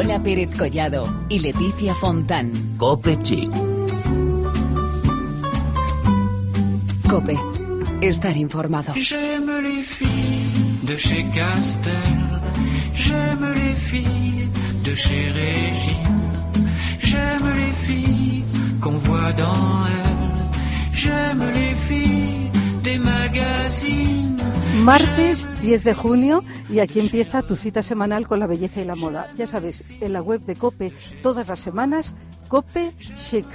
Lola Pérez Collado y Leticia Fontán. Cope Chic. Cope. Estar informado. J'aime les filles de chez Castel. J'aime les filles de chez Régine. J'aime les filles qu'on voit dans elle. J'aime les filles des magazines. Martes 10 de junio y aquí empieza tu cita semanal con la belleza y la moda. Ya sabes, en la web de Cope todas las semanas, Cope Chic.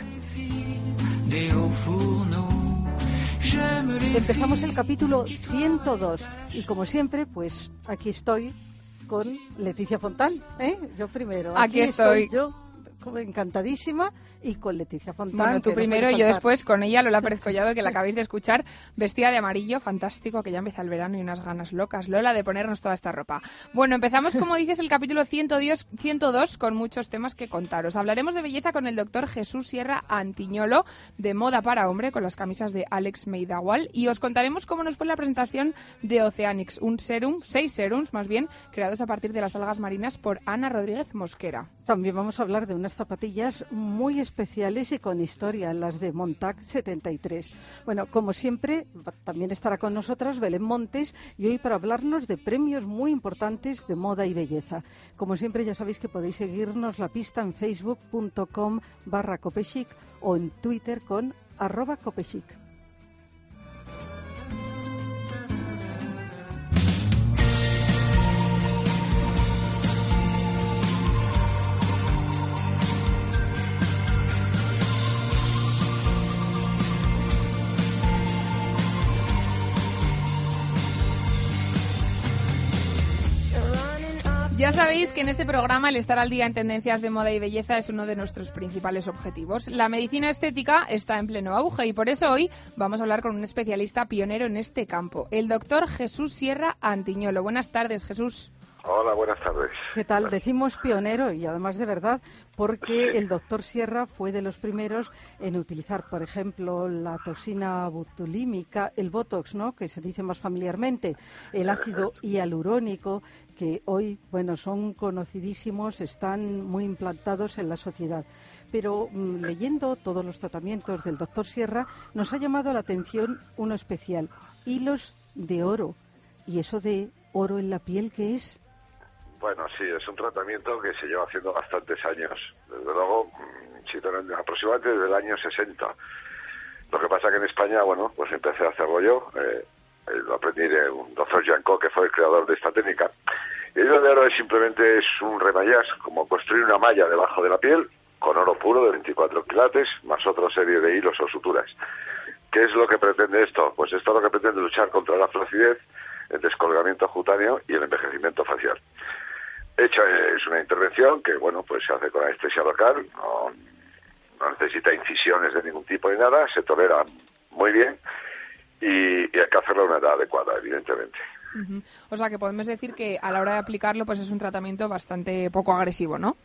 Empezamos el capítulo 102 y como siempre, pues aquí estoy con Leticia Fontán, ¿eh? Yo primero. Aquí estoy. yo como encantadísima y con Leticia Fontán. Bueno, tú no primero y yo después con ella, Lola Pérez Collado, que la acabáis de escuchar, vestida de amarillo, fantástico, que ya empieza el verano y unas ganas locas, Lola, de ponernos toda esta ropa. Bueno, empezamos, como dices, el capítulo 102, 102 con muchos temas que contaros. Hablaremos de belleza con el doctor Jesús Sierra Antiñolo, de moda para hombre, con las camisas de Alex Meidawal, y os contaremos cómo nos fue la presentación de Oceanix, un serum, seis serums más bien, creados a partir de las algas marinas por Ana Rodríguez Mosquera. También vamos a hablar de unas zapatillas muy especiales y con historia, las de Montag 73. Bueno, como siempre, también estará con nosotros Belén Montes y hoy para hablarnos de premios muy importantes de moda y belleza. Como siempre, ya sabéis que podéis seguirnos la pista en facebook.com barra copechic o en Twitter con arroba copechic. Ya sabéis que en este programa el estar al día en tendencias de moda y belleza es uno de nuestros principales objetivos. La medicina estética está en pleno auge y por eso hoy vamos a hablar con un especialista pionero en este campo, el doctor Jesús Sierra Antiñolo. Buenas tardes, Jesús. Hola, buenas tardes. ¿Qué tal? Decimos pionero y además de verdad porque el doctor Sierra fue de los primeros en utilizar, por ejemplo, la toxina botulímica, el botox, ¿no? Que se dice más familiarmente, el ácido hialurónico, que hoy, bueno, son conocidísimos, están muy implantados en la sociedad. Pero mm, leyendo todos los tratamientos del doctor Sierra, nos ha llamado la atención uno especial, hilos de oro. ¿Y eso de oro en la piel qué es? Bueno, sí, es un tratamiento que se lleva haciendo bastantes años. Desde luego, mm, aproximadamente desde el año 60. Lo que pasa que en España, bueno, pues empecé a hacerlo yo. Eh, eh, lo aprendí de un doctor Janko, que fue el creador de esta técnica. Y hilo de oro es simplemente es un remallage, como construir una malla debajo de la piel con oro puro de 24 quilates, más otra serie de hilos o suturas. ¿Qué es lo que pretende esto? Pues esto lo que pretende luchar contra la flacidez, el descolgamiento cutáneo y el envejecimiento facial. Hecha es una intervención que, bueno, pues se hace con anestesia local, no, no necesita incisiones de ningún tipo ni nada, se tolera muy bien y, y hay que hacerlo a una edad adecuada, evidentemente. O sea que podemos decir que a la hora de aplicarlo pues es un tratamiento bastante poco agresivo, ¿no?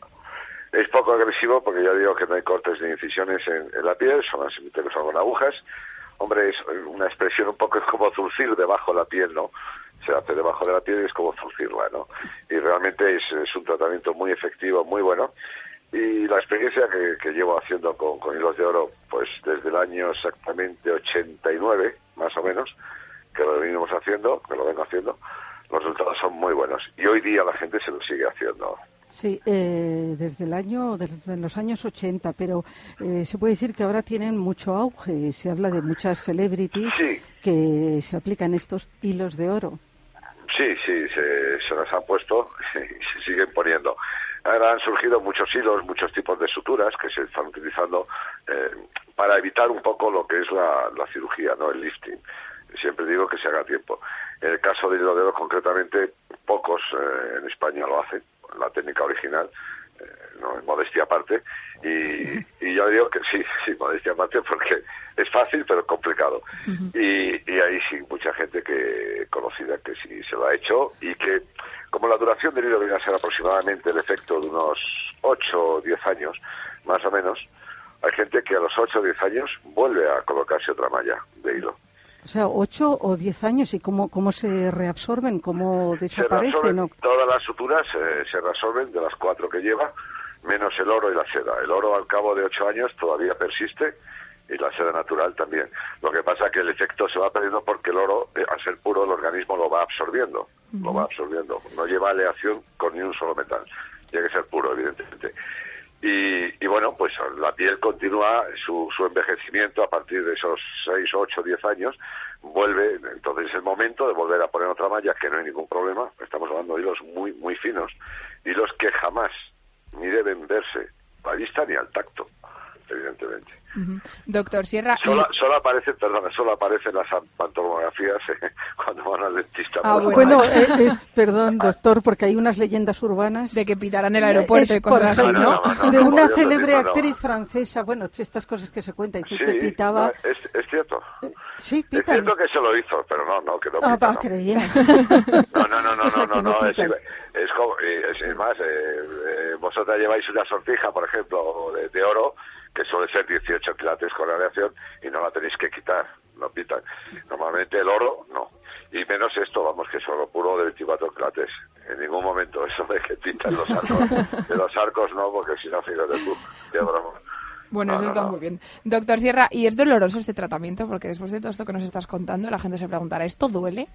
Es poco agresivo porque ya digo que no hay cortes ni incisiones en, en la piel, son que son con agujas. Hombre, es una expresión un poco como zurcir debajo de la piel, ¿no? Se hace debajo de la piel y es como zurcirla, ¿no? Y realmente es, es un tratamiento muy efectivo, muy bueno. Y la experiencia que, que llevo haciendo con, con hilos de oro, pues desde el año exactamente 89, más o menos, que lo venimos haciendo, que lo vengo haciendo, los resultados son muy buenos. Y hoy día la gente se lo sigue haciendo. Sí, eh, desde el año, desde los años 80, pero eh, se puede decir que ahora tienen mucho auge. Se habla de muchas celebrities Sí. que se aplican estos hilos de oro. Sí, sí, se, se nos han puesto y se siguen poniendo. Ahora han surgido muchos hilos, muchos tipos de suturas que se están utilizando eh, para evitar un poco lo que es la, cirugía, no el lifting. Siempre digo que se haga tiempo. En el caso del hilo de concretamente, pocos eh, en España lo hacen, la técnica original, no, modestia aparte. Y, y yo digo que sí, sí, modestia aparte, porque es fácil pero complicado. y, y hay sí mucha gente que conocida que sí se lo ha hecho y que, como la duración del hilo viene a ser aproximadamente el efecto de unos 8 o 10 años, más o menos, hay gente que a los 8 o 10 años vuelve a colocarse otra malla de hilo. O sea, ocho o diez años y cómo, cómo se reabsorben, cómo desaparecen. todas las suturas, eh, se reabsorben de las cuatro que lleva, menos el oro y la seda. El oro al cabo de ocho años todavía persiste y la seda natural también. Lo que pasa es que el efecto se va perdiendo porque el oro, eh, al ser puro, el organismo lo va absorbiendo, lo va absorbiendo. No lleva aleación con ni un solo metal. Tiene que ser puro, evidentemente. Y, y bueno, pues la piel continúa su, su envejecimiento a partir de esos 6, 8, 10 años. Vuelve, entonces es el momento de volver a poner otra malla, que no hay ningún problema. Estamos hablando de hilos muy, muy finos. Hilos que jamás ni deben verse a vista ni al tacto, evidentemente. Ujú. Doctor Sierra, y- Solo, solo aparecen, perdona, solo aparecen las pantomografías eh, cuando van al dentista. Ah, bueno. Bueno, ejemplo. eh, es- perdón, doctor, porque hay unas leyendas urbanas. de que pitarán el aeropuerto Es, y cosas así, No, ¿no? no, no, no, de no, una célebre actriz francesa, bueno, estas cosas que se cuentan, dice Sí, que pitaba. no, es, es cierto. Sí, Es pitan. cierto que se lo hizo, pero no, no, que no Ah, pita, va, no. creía. No, no, no, no, O sea, no, no, no no, es, es como, eh, es, es más, eh, eh, vosotras lleváis una sortija, por ejemplo, de, de oro, que suele ser 18 quilates con aleación, y no la tenéis que quitar, no pitan. Normalmente el oro, no. Y menos esto, vamos, que es oro puro de 24 quilates. En ningún momento eso de que pintan los arcos. De los arcos no, porque si no, fíjate tú, qué broma. Bueno, No, eso no, está no. muy bien. Doctor Sierra, ¿y es doloroso este tratamiento? Porque después de todo esto que nos estás contando, la gente se preguntará, ¿esto duele?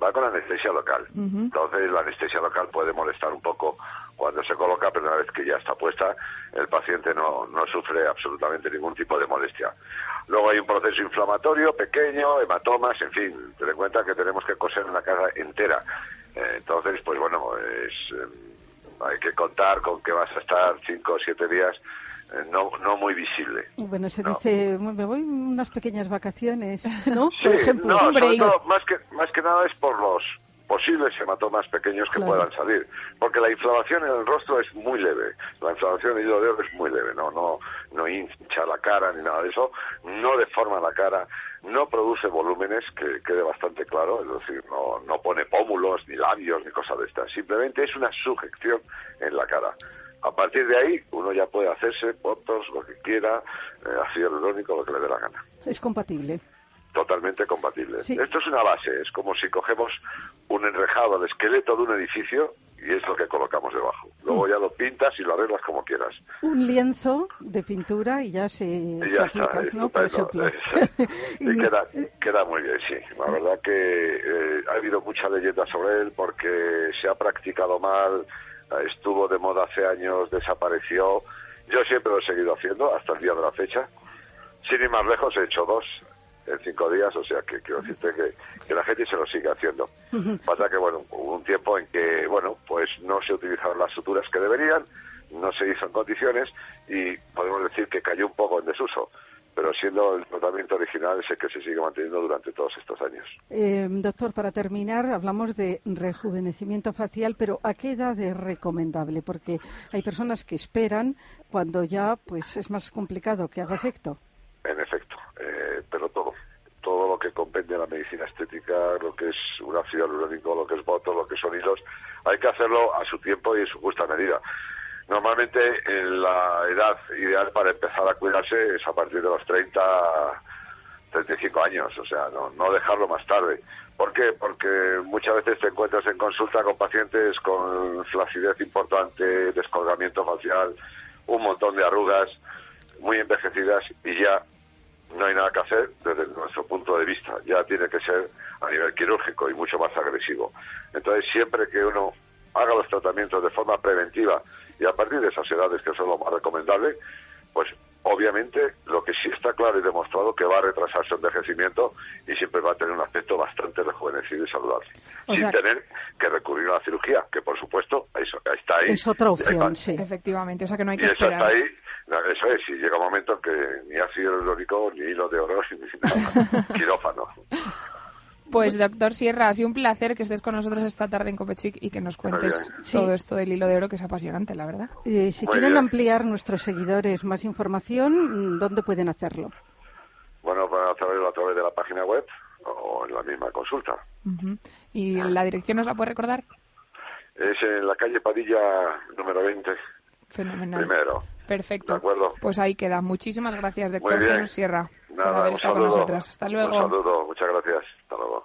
va con anestesia local. Entonces la anestesia local puede molestar un poco cuando se coloca, pero una vez que ya está puesta, el paciente no, no sufre absolutamente ningún tipo de molestia. Luego hay un proceso inflamatorio pequeño, hematomas, en fin, ten en cuenta que tenemos que coser una cara entera. Eh, entonces, pues bueno, es, eh, hay que contar con que vas a estar cinco o siete días eh, no, no muy visible. Bueno, se No. dice, me voy unas pequeñas vacaciones, ¿no? Sí, Por ejemplo. no, sobre todo, más que, más que nada es por los posibles hematomas pequeños que Claro. puedan salir. Porque la inflamación en el rostro es muy leve. La inflamación hilo de oro es muy leve. No, no, no hincha la cara ni nada de eso. No deforma la cara. No produce volúmenes, que quede bastante claro. Es decir, no, no pone pómulos, ni labios, ni cosas de estas. Simplemente es una sujeción en la cara. A partir de ahí, uno ya puede hacerse fotos, lo que quiera, eh, ácido hialurónico, lo que le dé la gana Es compatible. Totalmente compatible. Sí. Esto es una base, es como si cogemos un enrejado al esqueleto de un edificio y es lo que colocamos debajo. Luego Mm. ya lo pintas y lo arreglas como quieras. Un lienzo de pintura y ya se, Y se ya está, aplica, ¿no? Por estupendo. ejemplo. y Y- queda, queda muy bien, sí. La verdad que eh, ha habido mucha leyenda sobre él porque se ha practicado mal, eh, estuvo de moda hace años, desapareció. Yo siempre lo he seguido haciendo hasta el día de la fecha. Sin ir más lejos, he hecho dos en cinco días, o sea que quiero decirte que, que la gente se lo sigue haciendo. Pasa que, bueno, hubo un tiempo en que, bueno, pues no se utilizaron las suturas que deberían, no se hizo en condiciones y podemos decir que cayó un poco en desuso. Pero siendo el tratamiento original es el que se sigue manteniendo durante todos estos años. Eh, doctor, para terminar, hablamos de rejuvenecimiento facial, pero ¿a qué edad es recomendable? Porque hay personas que esperan cuando ya pues es más complicado que haga efecto. En efecto, eh, pero todo. Todo lo que comprende la medicina estética, lo que es un ácido hialurónico, lo que es botox, lo que son hilos, hay que hacerlo a su tiempo y en su justa medida. Normalmente en la edad ideal para empezar a cuidarse es a partir de los 30, 35 años, o sea, no, no dejarlo más tarde. ¿Por qué? Porque muchas veces te encuentras en consulta con pacientes con flacidez importante, descolgamiento facial, un montón de arrugas muy envejecidas y ya no hay nada que hacer desde nuestro punto de vista. Ya tiene que ser a nivel quirúrgico y mucho más agresivo. Entonces, siempre que uno haga los tratamientos de forma preventiva y a partir de esas edades, que son lo más recomendable, pues obviamente lo que sí está claro y demostrado que va a retrasar su envejecimiento y siempre va a tener un aspecto bastante rejuvenecido y saludable. O sin sea- tener que recurrir a la cirugía, que por supuesto eso está ahí. Es otra Y hay opción, sí. Efectivamente, o sea que no hay y que eso esperar. está ahí, eso es, y llega un momento que ni ácido hialurónico, ni hilo de oro, ni nada, quirófano. Pues doctor Sierra, ha sido un placer que estés con nosotros esta tarde en Copechic y que nos cuentes todo esto del hilo de oro que es apasionante, la verdad. Eh, si Muy quieren bien. ampliar nuestros seguidores más información, mm, ¿dónde pueden hacerlo? Bueno, para hacerlo a través de la página web o en la misma consulta. Ujú. ¿Y la dirección nos la puede recordar? Es en la calle Padilla número 20, Fenomenal. primero. Perfecto. De acuerdo. Pues ahí queda. Muchísimas gracias, doctor. Jesús Sierra, por Nada, haber un estado con nosotras. Hasta luego. Un saludo, muchas gracias. Hasta luego.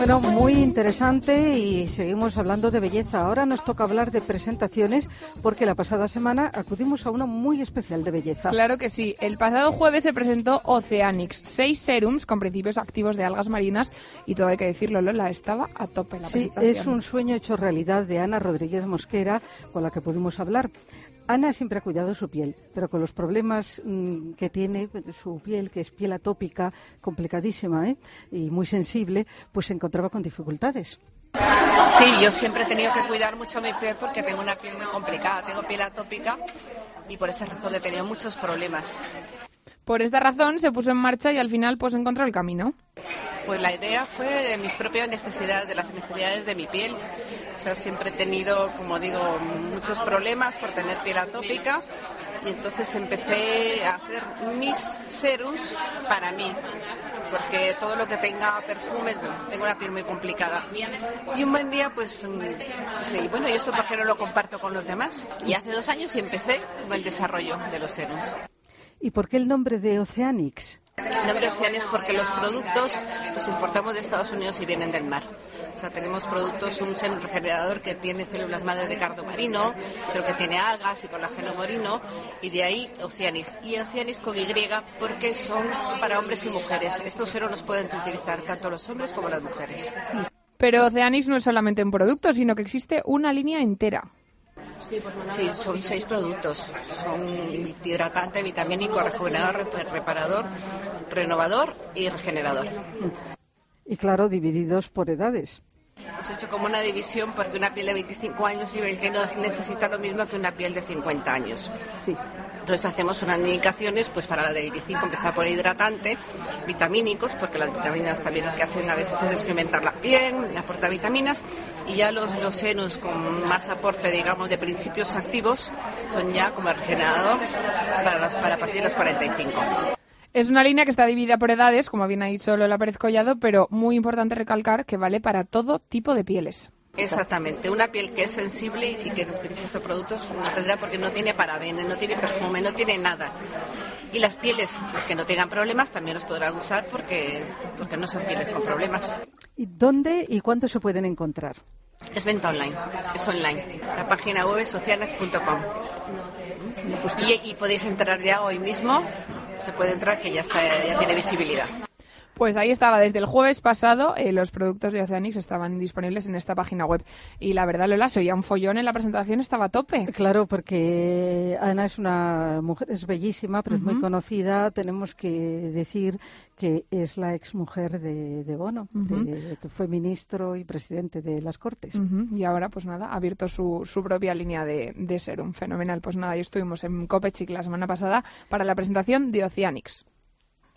Bueno, muy interesante y seguimos hablando de belleza. Ahora nos toca hablar de presentaciones porque la pasada semana acudimos a uno muy especial de belleza. Claro que sí. El pasado jueves se presentó Oceanics, seis serums con principios activos de algas marinas y todo hay que decirlo, Lola, estaba a tope la Sí, presentación. es un sueño hecho realidad de Ana Rodríguez Mosquera, con la que pudimos hablar. Ana siempre ha cuidado su piel, pero con los problemas mm, que tiene su piel, que es piel atópica, complicadísima ¿eh? y muy sensible, pues se encontraba con dificultades. Sí, yo siempre he tenido que cuidar mucho mi piel porque tengo una piel muy complicada, tengo piel atópica y por esa razón he tenido muchos problemas. Por esta razón se puso en marcha y al final pues encontró el camino. Pues la idea fue de mis propias necesidades, de las necesidades de mi piel. O sea, siempre he tenido, como digo, muchos problemas por tener piel atópica y entonces empecé a hacer mis serums para mí, porque todo lo que tenga perfume, tengo una piel muy complicada. Y un buen día, pues, mm, sí, bueno, ¿y esto por qué no lo comparto con los demás? Y hace dos años empecé con el desarrollo de los serums. ¿Y por qué el nombre de Oceanics? El nombre Ocean es porque los productos los importamos de Estados Unidos y vienen del mar. O sea, tenemos productos, un serum regenerador que tiene células madre de cardo marino, otro que tiene algas y colágeno marino, y de ahí Oceanis. Y Oceanis con Y porque son para hombres y mujeres. Estos seros los pueden utilizar tanto los hombres como las mujeres. Pero Oceanics no es solamente un producto, sino que existe una línea entera. Sí, son seis productos. Son hidratante, vitamínico, rejuvenador, reparador, renovador y regenerador. Y claro, divididos por edades. Hemos hecho como una división porque una piel de 25 años y 22 necesita lo mismo que una piel de 50 años. Sí. Entonces hacemos unas indicaciones pues para la de 25 empezar por hidratante, vitamínicos, porque las vitaminas también lo que hacen a veces es experimentar la piel, aporta vitaminas, y ya los, los senos con más aporte, digamos, de principios activos son ya como el regenerador para, los- para partir de los 45. Es una línea que está dividida por edades, como bien ha dicho Lola Pérez Collado, pero muy importante recalcar que vale para todo tipo de pieles. Exactamente, una piel que es sensible y que no utiliza estos productos no tendrá porque no tiene parabenes, no tiene perfume, no tiene nada. Y las pieles que no tengan problemas también los podrán usar porque, porque no son pieles con problemas. ¿Y dónde y cuándo se pueden encontrar? Es venta online, es online. La página web es. Y, y podéis entrar ya hoy mismo, se puede entrar que ya, está, ya tiene visibilidad. Pues ahí estaba, desde el jueves pasado eh, los productos de Oceanics estaban disponibles en esta página web. Y la verdad, Lola, se oía un follón en la presentación, estaba a tope. Claro, porque Ana es una mujer, es bellísima, pero es muy conocida. Tenemos que decir que es la exmujer de, de Bono, de- que fue ministro y presidente de las Cortes. Y ahora, pues nada, ha abierto su, su propia línea de, de serum. Fenomenal. Pues nada, y estuvimos en Copechic la semana pasada para la presentación de Oceanics.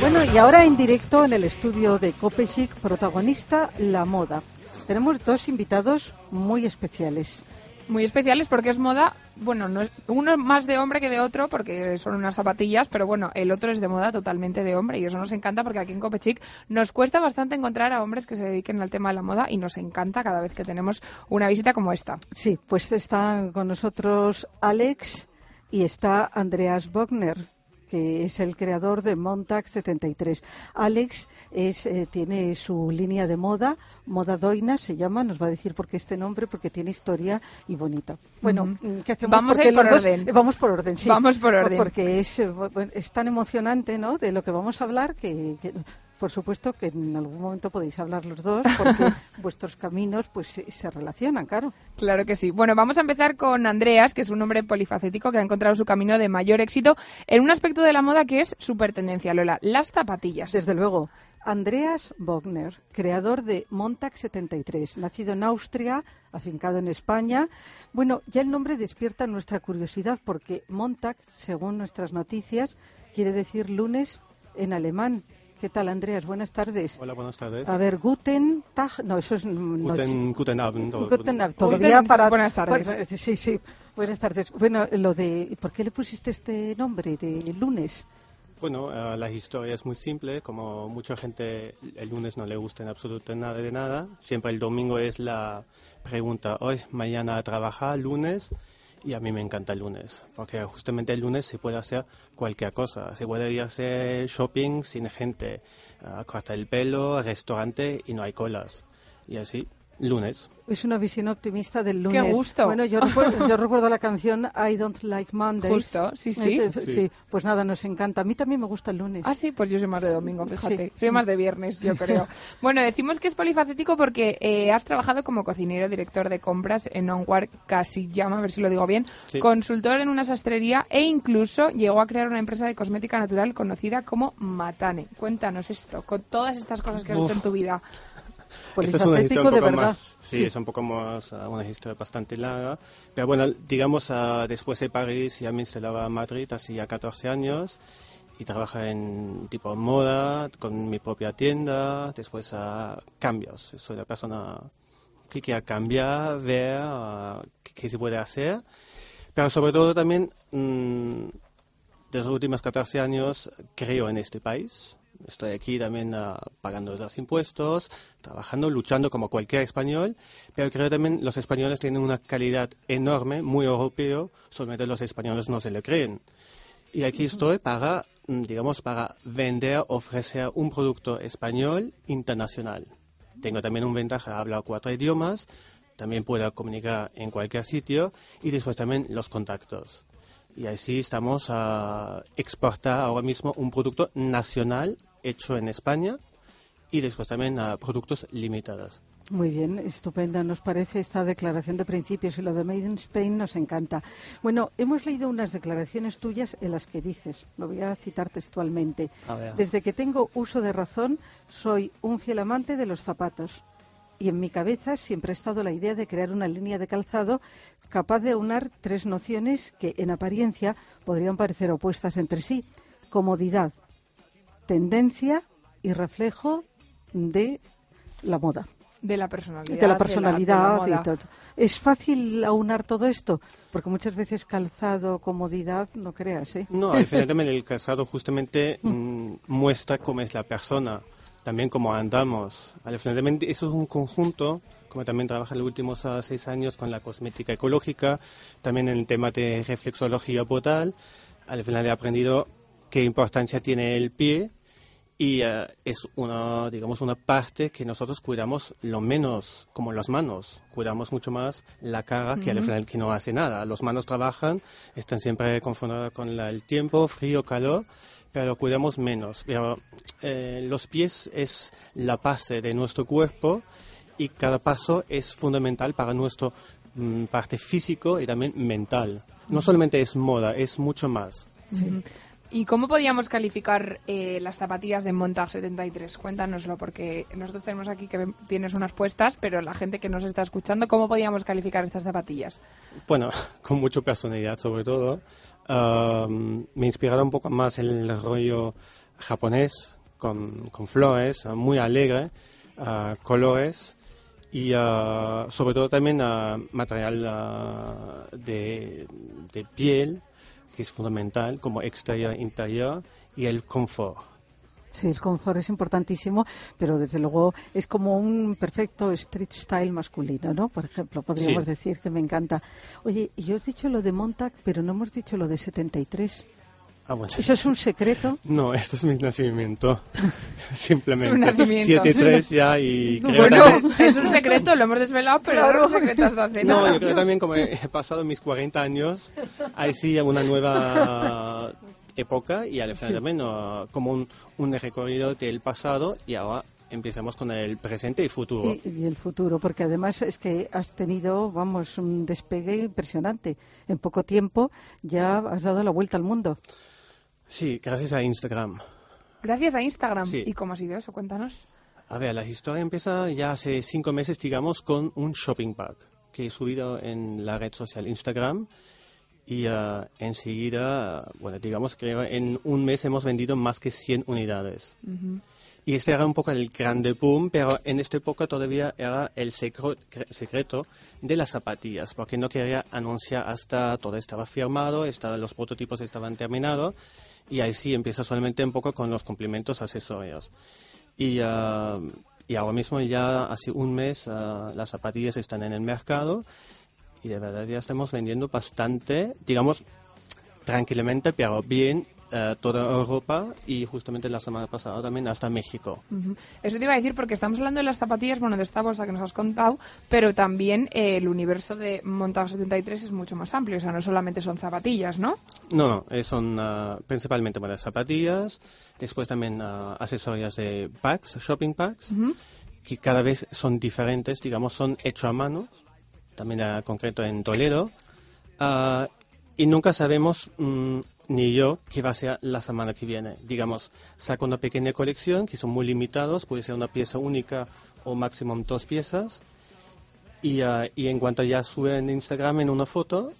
Bueno, y ahora en directo en el estudio de Copechic, protagonista La Moda. Tenemos dos invitados muy especiales. Muy especiales porque es moda, bueno, no es, uno es más de hombre que de otro porque son unas zapatillas, pero bueno, el otro es de moda totalmente de hombre y eso nos encanta porque aquí en Copechic nos cuesta bastante encontrar a hombres que se dediquen al tema de la moda y nos encanta cada vez que tenemos una visita como esta. Sí, pues están con nosotros Alex y está Andreas Bogner, que es el creador de Montag 73. Alex es, eh, tiene su línea de moda, Moda Doina se llama, nos va a decir por qué este nombre, porque tiene historia y bonita. Bueno, Ujú. ¿qué hacemos? Vamos a Porque ir por dos- orden. eh, vamos por orden, sí. Vamos por orden. Porque es, eh, es tan emocionante, ¿no?, de lo que vamos a hablar que... que- por supuesto que en algún momento podéis hablar los dos porque vuestros caminos pues se, se relacionan, claro. Claro que sí. Bueno, vamos a empezar con Andreas, que es un hombre polifacético que ha encontrado su camino de mayor éxito en un aspecto de la moda que es súper tendencia, Lola, las zapatillas. Desde luego. Andreas Bogner, creador de Montag 73, nacido en Austria, afincado en España. Bueno, ya el nombre despierta nuestra curiosidad porque Montag, según nuestras noticias, quiere decir lunes en alemán. ¿Qué tal, Andreas? Buenas tardes. Hola, buenas tardes. A ver, Guten Tag. No, eso es. noche. Guten, guten Abend. Guten Abend. Todavía para. buenas tardes. Bueno, sí, sí. Buenas tardes. Bueno, lo de. ¿Por qué le pusiste este nombre de lunes? Bueno, eh, la historia es muy simple. Como mucha gente el lunes no le gusta en absoluto nada de nada, siempre el domingo es la pregunta, hoy, mañana a trabajar, lunes. Y a mí me encanta el lunes, porque justamente el lunes se puede hacer cualquier cosa. Se puede ir a hacer shopping sin gente, a cortar el pelo, restaurante y no hay colas. Y así, lunes. Es una visión optimista del lunes. Qué gusto. Bueno, yo recuerdo, yo recuerdo la canción I Don't Like Mondays. Justo, sí, sí. Entonces, Sí. Pues nada, nos encanta. A mí también me gusta el lunes. Ah, sí, pues yo soy más de domingo, fíjate. Sí. Soy más de viernes, yo creo. bueno, decimos que es polifacético porque eh, has trabajado como cocinero, director de compras en Onward Casillama, a ver si lo digo bien, Sí. consultor en una sastrería e incluso llegó a crear una empresa de cosmética natural conocida como Matane. Cuéntanos esto, con todas estas cosas que has hecho en tu vida. Esta es una historia un poco más, sí, es un poco más, ah, una historia bastante larga. Pero bueno, digamos, ah, después de París ya me instalaba en Madrid, hacía 14 años, y trabaja en tipo moda, con mi propia tienda, después a cambios. Soy la persona que quiere cambiar, ver ah, qué, qué se puede hacer. Pero sobre todo también, mm, de los últimos 14 años, creo en este país. Estoy aquí también ah, pagando los impuestos, trabajando, luchando como cualquier español, pero creo también los españoles tienen una calidad enorme, muy europeo, solamente los españoles no se lo creen. Y aquí estoy para, mm, digamos, para vender, ofrecer un producto español internacional. Tengo también un ventaja, hablo cuatro idiomas, también puedo comunicar en cualquier sitio y después también los contactos. Y así estamos a exportar ahora mismo un producto nacional hecho en España y después también a productos limitados. Muy bien, estupenda nos parece esta declaración de principios y lo de Made in Spain nos encanta. Bueno, hemos leído unas declaraciones tuyas en las que dices, lo voy a citar textualmente, A desde que tengo uso de razón soy un fiel amante de los zapatos y en mi cabeza siempre ha estado la idea de crear una línea de calzado capaz de aunar tres nociones que en apariencia podrían parecer opuestas entre sí, comodidad, tendencia y reflejo de la moda De la personalidad. de la personalidad de la moda. y todo. ¿Es fácil aunar todo esto? Porque muchas veces calzado, comodidad, no creas, ¿eh? No, al final también el calzado justamente mm, muestra cómo es la persona, también cómo andamos. Al final también eso es un conjunto, como también trabaja en los últimos ah, seis años con la cosmética ecológica, también en el tema de reflexología botal. Al final he aprendido qué importancia tiene el pie y eh, es una, digamos, una parte que nosotros cuidamos lo menos, como las manos. Cuidamos mucho más la cara que al final que no hace nada. Las manos trabajan, están siempre confundidas con la- el tiempo, frío, calor, pero cuidamos menos. Pero eh, los pies es la base de nuestro cuerpo y cada paso es fundamental para nuestro mm, parte físico y también mental. No solamente es moda, es mucho más. Ujú. ¿Y cómo podíamos calificar eh, las zapatillas de Montag 73? Cuéntanoslo, porque nosotros tenemos aquí que tienes unas puestas, pero la gente que nos está escuchando, ¿cómo podíamos calificar estas zapatillas? Bueno, con mucha personalidad sobre todo. Me inspiraba un poco más el rollo japonés, con, flores, muy alegre, uh, colores y uh, sobre todo también uh, material de, de piel, que es fundamental, como exterior interior, y el confort. Sí, el confort es importantísimo, pero desde luego es como un perfecto street style masculino, ¿no? Por ejemplo, podríamos Sí. decir que me encanta. Oye, yo he dicho lo de Montag, pero no hemos dicho lo de 73. Ah, bueno. ¿Eso es un secreto? No, esto es mi nacimiento. Su Simplemente. nacimiento. 7-3 ya y creo Bueno, también- es un secreto, lo hemos desvelado, pero Claro. ahora un secreto hasta hace No, nada. yo creo también como he pasado mis 40 años, ahí sí una nueva época y al final Sí. también uh, como un, un recorrido del pasado y ahora empezamos con el presente y futuro. Y, y el futuro, porque además es que has tenido, vamos, un despegue impresionante. En poco tiempo ya has dado la vuelta al mundo. Sí, gracias a Instagram. Gracias a Instagram. Sí. ¿Y cómo ha sido eso? Cuéntanos. A ver, la historia empieza ya hace cinco meses, digamos, con un shopping bag que he subido en la red social Instagram y uh, enseguida, bueno, digamos que en un mes hemos vendido más que 100 unidades. Y este era un poco el grande boom, pero en esta época todavía era el secreto de las zapatillas, porque no quería anunciar hasta todo estaba firmado, estaba- los prototipos estaban terminados, y ahí sí empieza solamente un poco con los complementos accesorios. Y, ah, y ahora mismo ya hace un mes ah, las zapatillas están en el mercado y de verdad ya estamos vendiendo bastante, digamos, tranquilamente, pero bien, eh, toda Europa y justamente la semana pasada también hasta México. Eso te iba a decir porque estamos hablando de las zapatillas, bueno, de esta bolsa que nos has contado, pero también eh, el universo de Montag 73 es mucho más amplio, o sea, no solamente son zapatillas, ¿no? No, no, eh, son ah, principalmente bueno, zapatillas, después también ah, accesorios de packs, shopping packs, Ujú. que cada vez son diferentes, digamos, son hechos a mano, también a concreto en Toledo, ah, y nunca sabemos, mm, ni yo, qué va a ser la semana que viene. Digamos, saco una pequeña colección, que son muy limitados, puede ser una pieza única o máximo dos piezas, y, ah, y en cuanto ya sube en Instagram en una foto,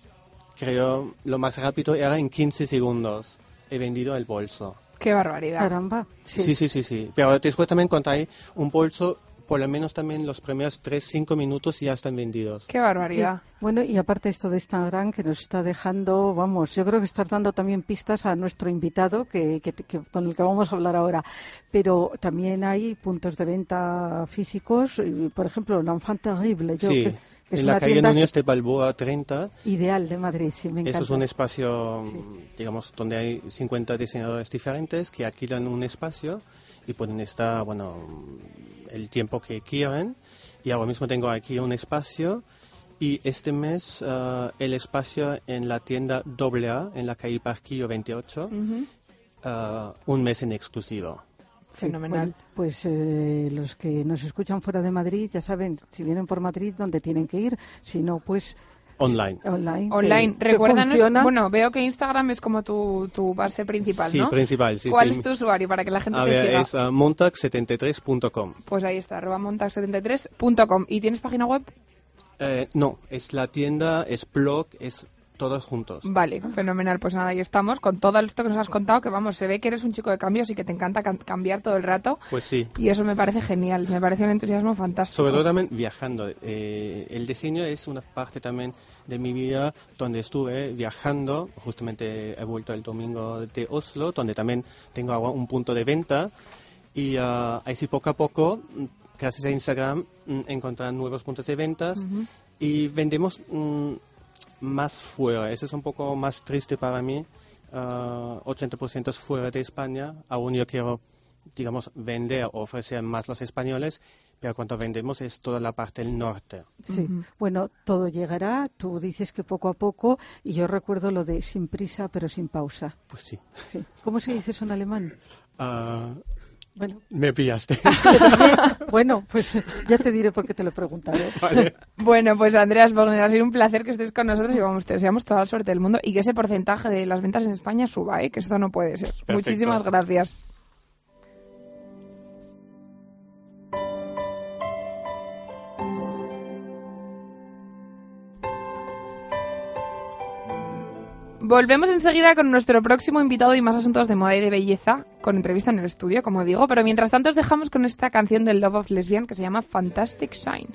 creo lo más rápido era en 15 segundos. He vendido el bolso. Qué barbaridad. Caramba. Sí. Sí, sí, sí, sí. Pero después también cuando hay un bolso, por lo menos también los primeros 3-5 minutos ya están vendidos. Qué barbaridad. Bueno, y aparte esto de Instagram que nos está dejando, vamos, yo creo que estás dando también pistas a nuestro invitado que, que- que- con el que vamos a hablar ahora. Pero también hay puntos de venta físicos, y, por ejemplo, l'Enfant Terrible, yo, sí, que, es en la calle Núñez de Balboa 30. ideal de Madrid, sí, me encanta. Eso es un espacio, Sí. digamos, donde hay 50 diseñadores diferentes que alquilan un espacio y pueden estar, bueno, el tiempo que quieran. Y ahora mismo tengo aquí un espacio y este mes ah, el espacio en la tienda AA en la calle Parquillo 28, Ujú. ah, un mes en exclusivo. Sí, Fenomenal. pues eh, los que nos escuchan fuera de Madrid ya saben, si vienen por Madrid, dónde tienen que ir. Si no, pues Online. online. Online, recuérdanos, bueno, veo que Instagram es como tu, tu base principal, Sí, ¿no? principal, sí, ¿Cuál sí. es tu usuario para que la gente A te ver, siga? es ah, montag73.com. Pues ahí está, arroba montag73.com. ¿Y tienes página web? Eh, no, es la tienda, es blog, es todos juntos. Vale, fenomenal. Pues nada, ahí estamos con todo esto que nos has contado, que vamos, se ve que eres un chico de cambios y que te encanta can- cambiar todo el rato. Pues sí. Y eso me parece genial, me parece un entusiasmo fantástico. Sobre todo también viajando. Eh, el diseño es una parte también de mi vida donde estuve viajando. Justamente he vuelto el domingo de Oslo, donde también tengo un punto de venta. Y ah, así poco a poco, mm, gracias a Instagram, mm, encontrar nuevos puntos de ventas. Y vendemos mm, más fuera. Eso es un poco más triste para mí. Ah, 80% es fuera de España. Aún yo quiero, digamos, vender o ofrecer más los españoles, pero cuando vendemos es toda la parte del norte. Sí, bueno, todo llegará. Tú dices que poco a poco, y yo recuerdo lo de sin prisa pero sin pausa. Pues sí. Sí. ¿Cómo se dice eso en alemán? Ah, Bueno, me pillaste. bueno, pues ya te diré por qué te lo he preguntado. Vale. Bueno, pues Andreas Bogner, ha sido un placer que estés con nosotros y vamos, te deseamos toda la suerte del mundo y que ese porcentaje de las ventas en España suba, ¿eh? que esto no puede ser. Muchísimas gracias. Volvemos enseguida con nuestro próximo invitado y más asuntos de moda y de belleza, con entrevista en el estudio, como digo, pero mientras tanto os dejamos con esta canción del Love of Lesbian que se llama Fantastic Shine.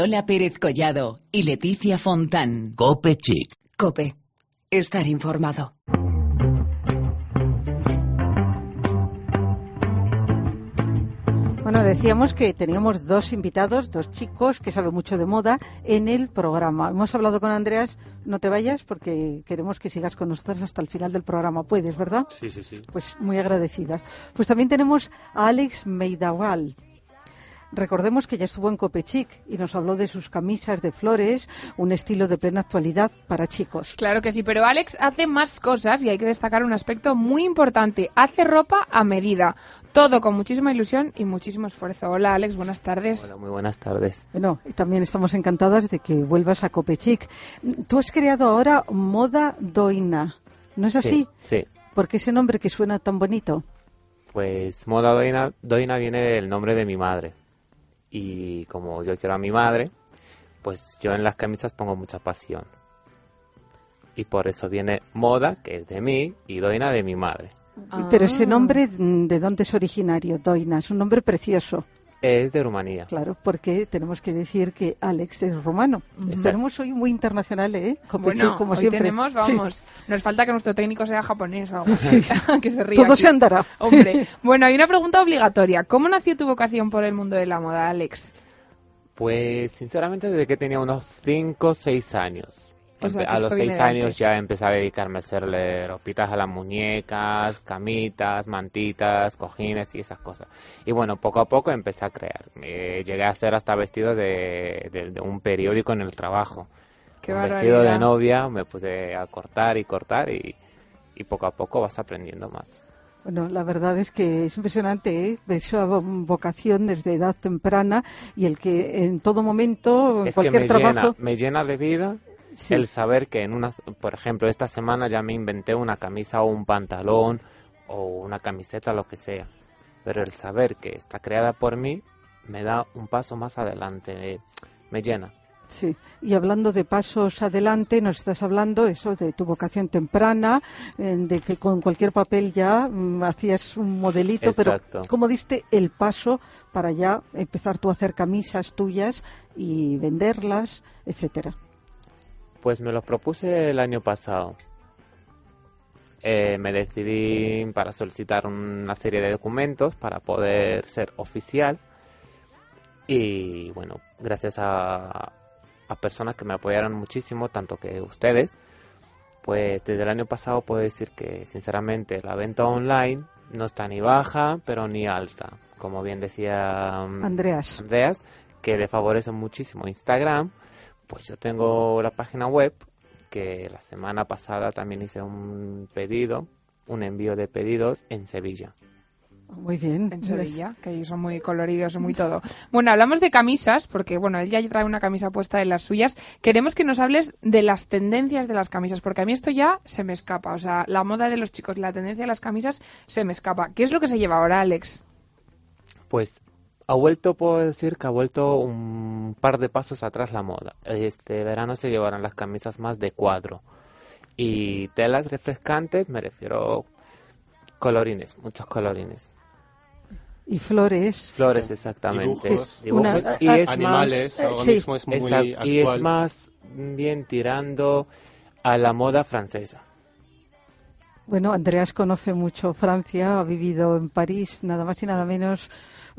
Lola Pérez Collado y Leticia Fontán. Cope Chic. Cope. Estar informado. Bueno, decíamos que teníamos dos invitados, dos chicos que saben mucho de moda en el programa. Hemos hablado con Andreas, no te vayas porque queremos que sigas con nosotros hasta el final del programa. Puedes, ¿verdad? Sí, sí, sí. Pues muy agradecidas. Pues también tenemos a Alex Meidawal. Recordemos que ya estuvo en Copechic y nos habló de sus camisas de flores, un estilo de plena actualidad para chicos. Claro que sí, pero Alex hace más cosas y hay que destacar un aspecto muy importante. Hace ropa a medida. Todo con muchísima ilusión y muchísimo esfuerzo. Hola Alex, buenas tardes. Hola, muy buenas tardes. Bueno, y también estamos encantadas de que vuelvas a Copechic. Tú has creado ahora Moda Doina, ¿no es así? Sí, sí. ¿Por qué ese nombre que suena tan bonito? Pues Moda Doina, Doina viene del nombre de mi madre. Y como yo quiero a mi madre, pues yo en las camisas pongo mucha pasión. Y por eso viene Moda, que es de mí, y Doina de mi madre. Pero ese Ah. nombre, mm, ¿de dónde es originario? Doina, es un nombre precioso. Es de Rumanía. Claro, porque tenemos que decir que Alex es rumano. Ujú. Tenemos hoy muy internacional, ¿eh? Copechic, Bueno, como hoy siempre. tenemos, Sí. vamos, nos falta que nuestro técnico sea japonés o algo así, que se ría Todo aquí. se andará. Hombre, bueno, hay una pregunta obligatoria. ¿Cómo nació tu vocación por el mundo de la moda, Alex? Pues sinceramente desde que tenía unos 5 o 6 años. O sea, a los viene 6 de años antes. ya empecé a dedicarme a hacerle ropitas a las muñecas, camitas, mantitas, cojines y esas cosas. Y bueno, poco a poco empecé a crear. Eh, llegué a hacer hasta vestidos de, de- de un periódico en el trabajo. Qué un vestido de barbaridad. novia, me puse a cortar y cortar y, y poco a poco vas aprendiendo más. Bueno, la verdad es que es impresionante, ¿eh? Esa vocación desde edad temprana y el que en todo momento, en Es que cualquier me trabajo... llena, me llena de vida Sí. el saber que en una, por ejemplo, esta semana ya me inventé una camisa o un pantalón o una camiseta, lo que sea. Pero el saber que está creada por mí me da un paso más adelante, eh, me llena. Sí, y hablando de pasos adelante, nos estás hablando eso de tu vocación temprana, de que con cualquier papel ya mm, hacías un modelito, Exacto. pero ¿cómo diste el paso para ya empezar tú a hacer camisas tuyas y venderlas, etcétera? Pues me lo propuse el año pasado. Eh, me decidí para solicitar una serie de documentos para poder ser oficial. Y bueno, gracias a, a personas que me apoyaron muchísimo, tanto que ustedes, pues desde el año pasado puedo decir que sinceramente la venta online no está ni baja, pero ni alta. Como bien decía mm, Andreas. Andreas, que le favorece muchísimo Instagram, pues yo tengo la página web que la semana pasada también hice un pedido, un envío de pedidos en Sevilla. Muy bien. En Sevilla, que ellos son muy coloridos, muy todo. Bueno, hablamos de camisas, porque bueno, él ya trae una camisa puesta de las suyas. Queremos que nos hables de las tendencias de las camisas, porque a mí esto ya se me escapa. O sea, la moda de los chicos, la tendencia de las camisas se me escapa. ¿Qué es lo que se lleva ahora, Alex? Pues ha vuelto, puedo decir que ha vuelto un par de pasos atrás la moda. Este verano se llevarán las camisas más de cuadro. Y telas refrescantes, me refiero colorines, muchos colorines. Y flores. Flores, exactamente. Dibujos, Dibujos. Una- y a- es animales, eh, ahora sí. mismo es muy más, y es más bien tirando a la moda francesa. Bueno, Andreas conoce mucho Francia, ha vivido en París nada más y nada menos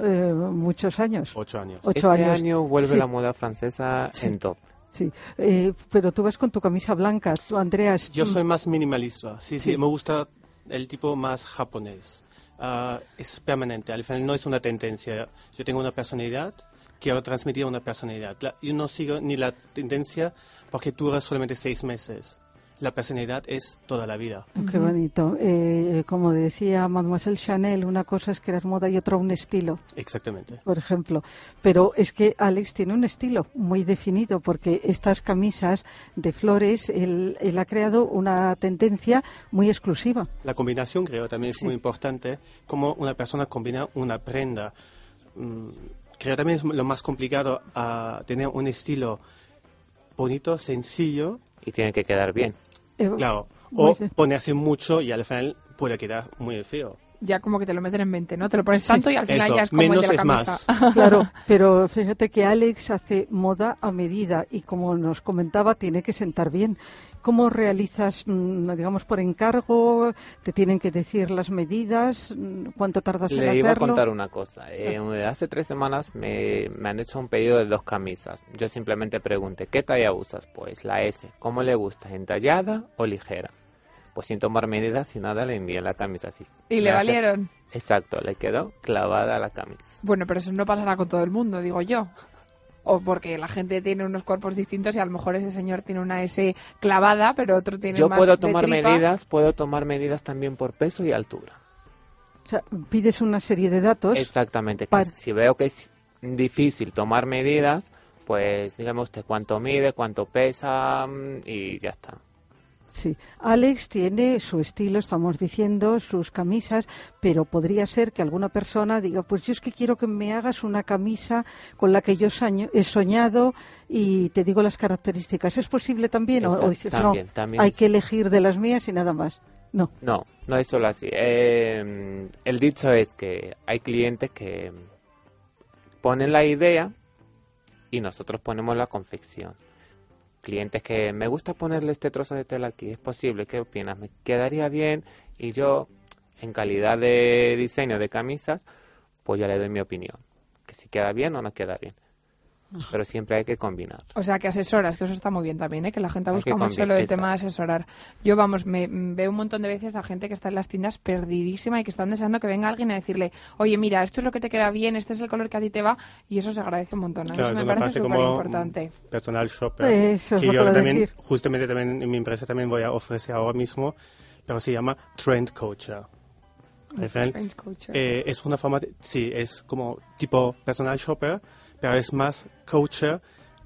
eh, muchos años. Ocho años. Ocho este años. año vuelve Sí. la moda francesa Sí. en top. Sí, eh, pero tú vas con tu camisa blanca, tú, Andreas. Yo soy más minimalista. Sí, sí, Sí. me gusta el tipo más japonés. Ah, es permanente, al final no es una tendencia. Yo tengo una personalidad, quiero transmitir una personalidad. La- yo no sigo ni la tendencia porque dura solamente seis meses. La personalidad es toda la vida. Qué bonito. Eh, como decía Mademoiselle Chanel, una cosa es crear moda y otra un estilo, Exactamente. por ejemplo. Pero es que Alex tiene un estilo muy definido porque estas camisas de flores, él, él ha creado una tendencia muy exclusiva. La combinación creo también es Sí. muy importante, como una persona combina una prenda. Mm, creo también es lo más complicado a tener un estilo bonito, sencillo, Y tiene que quedar bien. Eh, claro, o bien. ponerse mucho y al final puede quedar muy feo. Ya como que te lo meten en 20, ¿no? Te lo pones tanto y al final Eso, ya es como el menos de la es camisa. más. Claro, pero fíjate que Alex hace moda a medida y como nos comentaba, tiene que sentar bien. ¿Cómo realizas, mm, digamos, por encargo? ¿Te tienen que decir las medidas? Mm, ¿Cuánto tardas en Le iba a hacerlo? contar una cosa. Eh, hace tres semanas me, me han hecho un pedido de dos camisas. Yo simplemente pregunté, ¿qué talla usas? Pues la S. ¿Cómo le gusta? ¿Entallada o ligera? Pues sin tomar medidas, sin nada, le envié la camisa así. Y le hace- valieron. Exacto, le quedó clavada la camisa. Bueno, pero eso no pasará con todo el mundo, digo yo. O porque la gente tiene unos cuerpos distintos y a lo mejor ese señor tiene una S clavada, pero otro tiene Yo más puedo de tomar tripa. medidas, puedo tomar medidas también por peso y altura. O sea, pides una serie de datos. Exactamente. Si veo que es difícil tomar medidas, pues dígame usted cuánto mide, cuánto pesa mm, y ya está. Sí, Alex tiene su estilo, estamos diciendo, sus camisas, pero podría ser que alguna persona diga, pues yo es que quiero que me hagas una camisa con la que yo he soñado y te digo las características. ¿Es posible también? O- dices, también, no, también hay es- que elegir de las mías y nada más. No. No, no es solo así. Eh, el dicho es que hay clientes que ponen la idea y nosotros ponemos la confección. Clientes que me gusta ponerle este trozo de tela aquí, es posible, ¿qué opinas? ¿Me quedaría bien? Y yo, en calidad de diseño de camisas, pues ya le doy mi opinión. Que si queda bien o no queda bien. Pero siempre hay que combinar. O sea, que asesoras, que eso está muy bien también, ¿eh? que la gente busca mucho lo del tema de asesorar. Yo, vamos, me mm, veo un montón de veces a gente que está en las tiendas perdidísima y que están deseando que venga alguien a decirle, oye, mira, esto es lo que te queda bien, este es el color que a ti te va, y eso se agradece un montón. ¿no? Claro, eso es me parece súper importante. personal shopper. Eso es que lo que yo también, decir. justamente también en mi empresa también voy a ofrecer ahora mismo, pero se llama Trend Coacher. Al final, eh, es una forma, de- sí, es como tipo personal shopper, pero es más coacher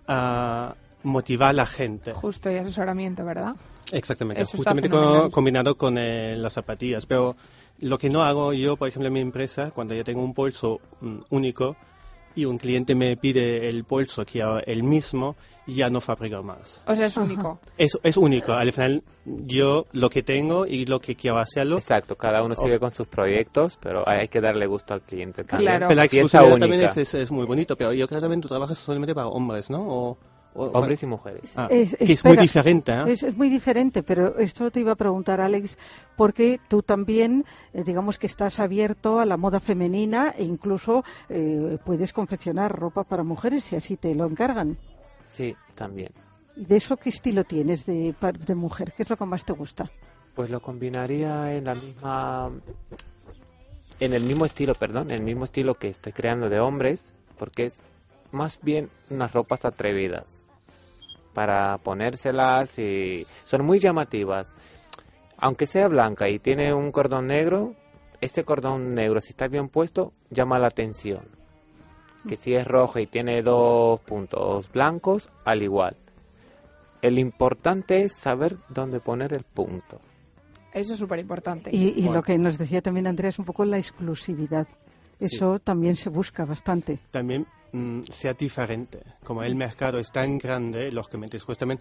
a motivar a la gente. Justo, y asesoramiento, ¿verdad? Exactamente, Eso justamente combinado con eh, las zapatillas. Pero lo que no hago yo, por ejemplo, en mi empresa, cuando yo tengo un bolso mm, único y un cliente me pide el bolso que el mismo, ya no fabrico más. O sea, es único. Es, es único. Al final, yo lo que tengo y lo que quiero hacerlo. Exacto, cada uno sigue con sus proyectos, pero hay que darle gusto al cliente también. Claro. Pero la exclusividad también es, es muy bonito, pero yo creo que también tú trabajas solamente para hombres, ¿no? O, o- Hombres y mujeres. Ah, Es- que es espera. muy diferente, ¿eh? Es, es muy diferente, pero esto te iba a preguntar, Alex, porque tú también, eh, digamos que estás abierto a la moda femenina e incluso eh, puedes confeccionar ropa para mujeres si así te lo encargan. Sí, también. ¿Y de eso qué estilo tienes de, de mujer? ¿Qué es lo que más te gusta? Pues lo combinaría en la misma en el mismo estilo, perdón, en el mismo estilo que estoy creando de hombres, porque es más bien unas ropas atrevidas. Para ponérselas y son muy llamativas. Aunque sea blanca y tiene un cordón negro, este cordón negro, si está bien puesto, llama la atención. Que si es rojo y tiene dos puntos blancos, al igual. El importante es saber dónde poner el punto. Eso es súper importante. Y, y Bueno. lo que nos decía también Andrea es un poco la exclusividad. Eso también se busca bastante. También mm, sea diferente. Como el mercado es tan grande, lógicamente, después también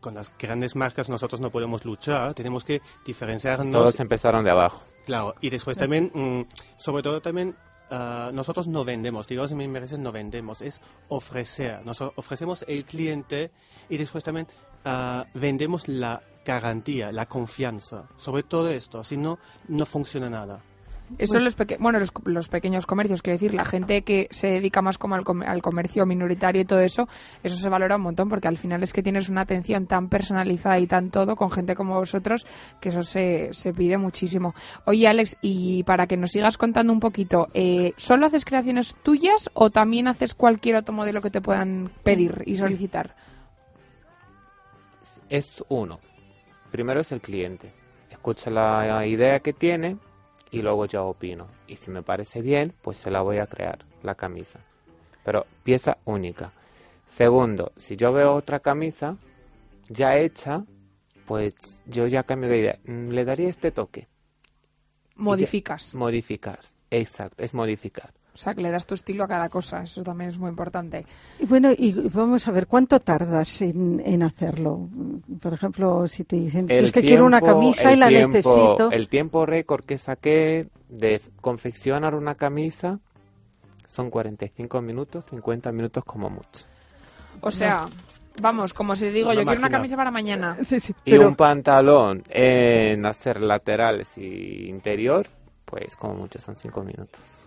con las grandes marcas nosotros no podemos luchar, tenemos que diferenciarnos. Todos empezaron de abajo. Claro, y después también, mm, sobre todo también, ah, nosotros no vendemos, digamos en mi empresa no vendemos, es ofrecer. Nos ofrecemos el cliente y después también ah, vendemos la garantía, la confianza. Sobre todo esto, si no, no funciona nada. Eso los, peque- bueno, los, los pequeños comercios, quiero decir, la gente que se dedica más como al, com- al comercio minoritario y todo eso, eso se valora un montón porque al final es que tienes una atención tan personalizada y tan todo con gente como vosotros que eso se, se pide muchísimo. Oye, Alex, y para que nos sigas contando un poquito, eh, ¿solo haces creaciones tuyas o también haces cualquier otro modelo que te puedan pedir y solicitar? Es uno. Primero es el cliente. Escucha la idea que tiene y luego yo opino. Y si me parece bien, pues se la voy a crear, la camisa. Pero pieza única. Segundo, si yo veo otra camisa ya hecha, pues yo ya cambio de idea. Mm, Le daría este toque. Modificas. Modificar. Exacto, es modificar. O sea, que le das tu estilo a cada cosa. Eso también es muy importante. Y bueno, y vamos a ver, ¿cuánto tardas en, en hacerlo? Por ejemplo, si te dicen, El es que quiero una tiempo- camisa y el la tiempo- necesito. El tiempo récord que saqué de confeccionar una camisa son 45 minutos, 50 minutos como mucho. O sea, vamos, como si digo, Una yo quiero una camisa para mañana. Sí, sí, Y pero- un pantalón en hacer laterales y interior, pues como mucho son 5 minutos.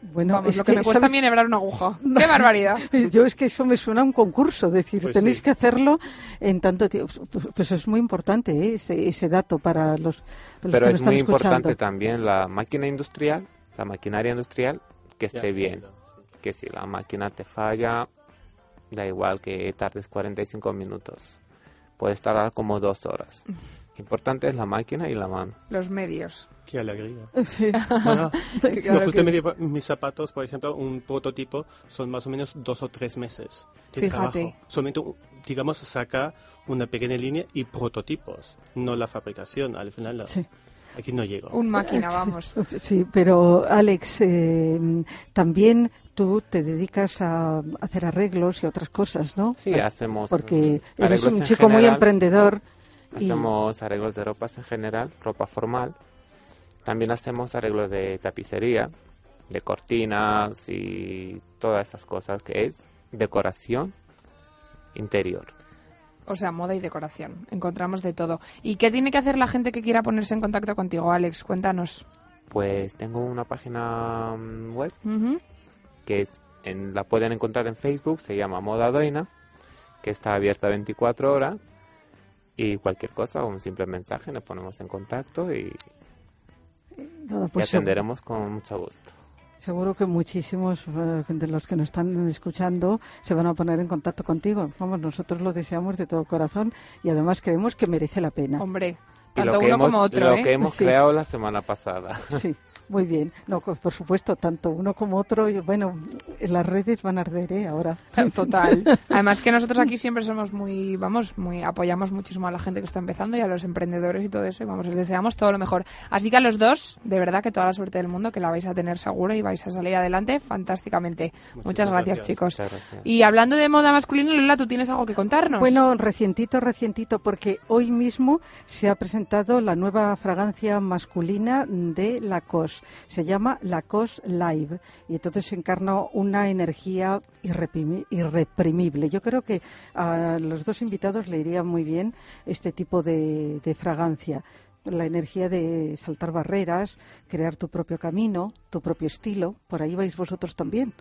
Bueno, Vamos, es lo que, me cuesta a mí enhebrar una aguja. ¡Qué barbaridad! Yo es que eso me suena a un concurso, es decir, Pues tenéis sí. que hacerlo en tanto tiempo. Pues, pues es muy importante ¿eh? ese, ese dato para los, Pero que es nos están muy escuchando. importante también la máquina industrial, la maquinaria industrial, que esté bien. Que si la máquina te falla, da igual que tardes 45 minutos. Puedes tardar como dos horas. Importante es la máquina y la mano. Los medios. Qué alegría. Sí. Bueno, Claro no, que mis zapatos, por ejemplo, un prototipo son más o menos dos o tres meses de Fíjate. trabajo. Solamente, digamos, saca una pequeña línea y prototipos, no la fabricación. Al final, la- Sí. aquí no llego. Un máquina, vamos. Sí, pero Alex, eh, también tú te dedicas a hacer arreglos y otras cosas, ¿no? Sí, hacemos Porque eres un chico muy general. Y- Hacemos arreglos de ropas en general, ropa formal. También hacemos arreglos de tapicería, de cortinas y todas esas cosas que es decoración interior. O sea, moda y decoración. Encontramos de todo. ¿Y qué tiene que hacer la gente que quiera ponerse en contacto contigo, Alex? Cuéntanos. Pues tengo una página mm, web que es en- la pueden encontrar en Facebook, se llama Moda Doina, que está abierta 24 horas. Y cualquier cosa, un simple mensaje, nos ponemos en contacto y, nada, y pues, atenderemos con mucho gusto. Seguro que muchísimos eh, de los que nos están escuchando se van a poner en contacto contigo. Vamos, nosotros lo deseamos de todo corazón y además creemos que merece la pena. Hombre, Y tanto lo que uno hemos, como otro, lo ¿eh? que hemos Sí. creado la semana pasada. Sí, muy bien. No, por supuesto, tanto uno como otro. y, Bueno, en las redes van a arder, ¿eh? Ahora. Total. Además que nosotros aquí siempre somos muy, vamos, muy apoyamos muchísimo a la gente que está empezando y a los emprendedores y todo eso y vamos, les deseamos todo lo mejor. Así que a los dos, de verdad que toda la suerte del mundo, que la vais a tener seguro y vais a salir adelante fantásticamente. Muchas, Muchas gracias, gracias. chicos. Muchas gracias. Y hablando de moda masculina, Lola, ¿tú tienes algo que contarnos? Bueno, recientito, recientito, porque hoy mismo se ha presentado la nueva fragancia masculina de Lacoste. Se llama Lacoste Live y entonces encarna una energía irreprimi- irreprimible. Yo creo que a los dos invitados le iría muy bien este tipo de, de fragancia. La energía de saltar barreras, crear tu propio camino, tu propio estilo. Por ahí vais vosotros también.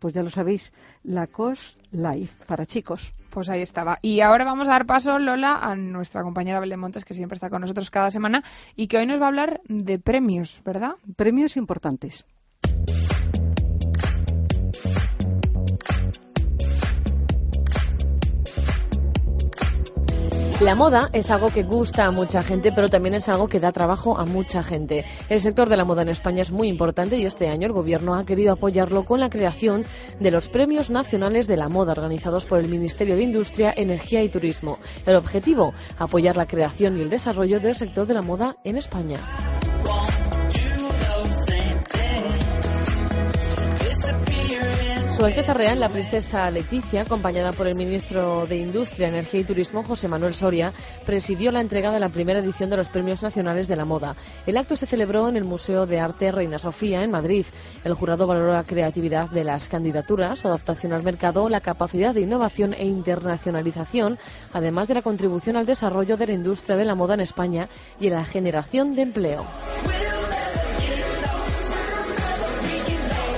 Pues ya lo sabéis, Lacoste Live para chicos. Pues ahí estaba. Y ahora vamos a dar paso, Lola, a nuestra compañera Belén Montes, que siempre está con nosotros cada semana y que hoy nos va a hablar de premios, ¿verdad? Premios importantes. La moda es algo que gusta a mucha gente, pero también es algo que da trabajo a mucha gente. El sector de la moda en España es muy importante y este año el Gobierno ha querido apoyarlo con la creación de los Premios Nacionales de la Moda organizados por el Ministerio de Industria, Energía y Turismo. El objetivo, apoyar la creación y el desarrollo del sector de la moda en España. Su Alteza Real, la princesa Leticia, acompañada por el ministro de Industria, Energía y Turismo, José Manuel Soria, presidió la entrega de la primera edición de los Premios Nacionales de la Moda. El acto se celebró en el Museo de Arte Reina Sofía, en Madrid. El jurado valoró la creatividad de las candidaturas, su adaptación al mercado, la capacidad de innovación e internacionalización, además de la contribución al desarrollo de la industria de la moda en España y en la generación de empleo.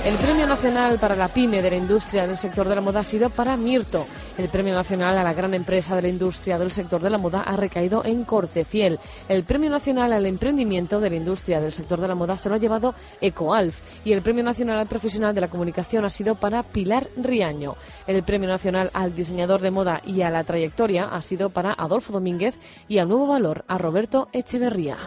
El Premio Nacional para la PYME de la industria del sector de la moda ha sido para Mirto. El Premio Nacional a la gran empresa de la industria del sector de la moda ha recaído en Cortefiel. El Premio Nacional al emprendimiento de la industria del sector de la moda se lo ha llevado Ecoalf. Y el Premio Nacional al profesional de la comunicación ha sido para Pilar Riaño. El Premio Nacional al diseñador de moda y a la trayectoria ha sido para Adolfo Domínguez y al nuevo valor a Roberto Echeverría.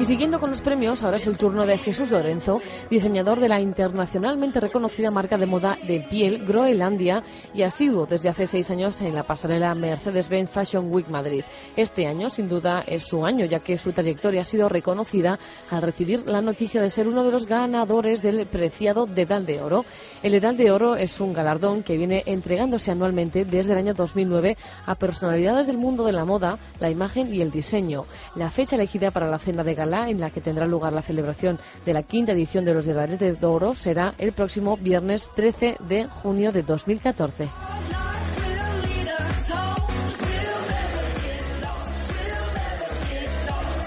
Y siguiendo con los premios, ahora es el turno de Jesús Lorenzo, diseñador de la internacionalmente reconocida marca de moda de piel Groenlandia y asiduo desde hace seis años en la pasarela Mercedes-Benz Fashion Week Madrid. Este año, sin duda, es su año, ya que su trayectoria ha sido reconocida al recibir la noticia de ser uno de los ganadores del preciado Dedal de Oro. El Dedal de Oro es un galardón que viene entregándose anualmente desde el año 2009 a personalidades del mundo de la moda, la imagen y el diseño. La fecha elegida para la cena de gala en la que tendrá lugar la celebración de la quinta edición de los Dedales de Oro será el próximo viernes 13 de junio de 2014.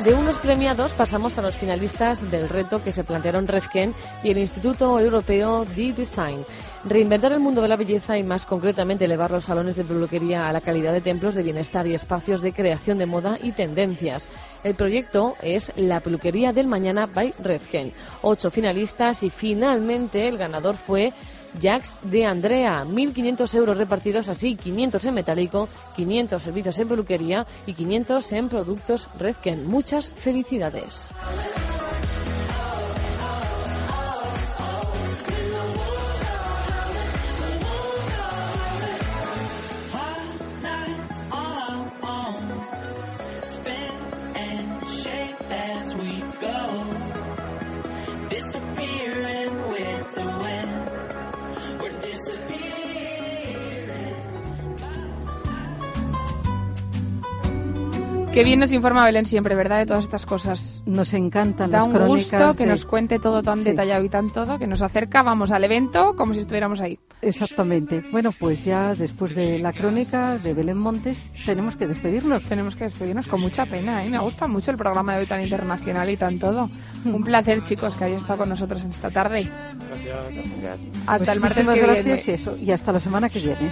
De unos premiados pasamos a los finalistas del reto que se plantearon Redken y el Instituto Europeo de Design. Reinventar el mundo de la belleza y más concretamente elevar los salones de peluquería a la calidad de templos de bienestar y espacios de creación de moda y tendencias. El proyecto es La Peluquería del Mañana by Redken. Ocho finalistas y finalmente el ganador fue Jax de Andrea, 1.500 euros repartidos así, 500 en metálico, 500 servicios en peluquería y 500 en productos Redken. Muchas felicidades. Qué bien nos informa Belén siempre, ¿verdad? De todas estas cosas. Nos encantan da las un crónicas. gusto que de- nos cuente todo tan Sí. detallado y tan todo, que nos acerca, vamos al evento como si estuviéramos ahí. Exactamente. Bueno, pues ya después de la crónica de Belén Montes tenemos que despedirnos. Tenemos que despedirnos con mucha pena, ¿eh? Me gusta mucho el programa de hoy tan internacional y tan todo. Un placer, chicos, que hayáis estado con nosotros en esta tarde. Hasta el martes que gracias viene. y eso. Y hasta la semana que viene.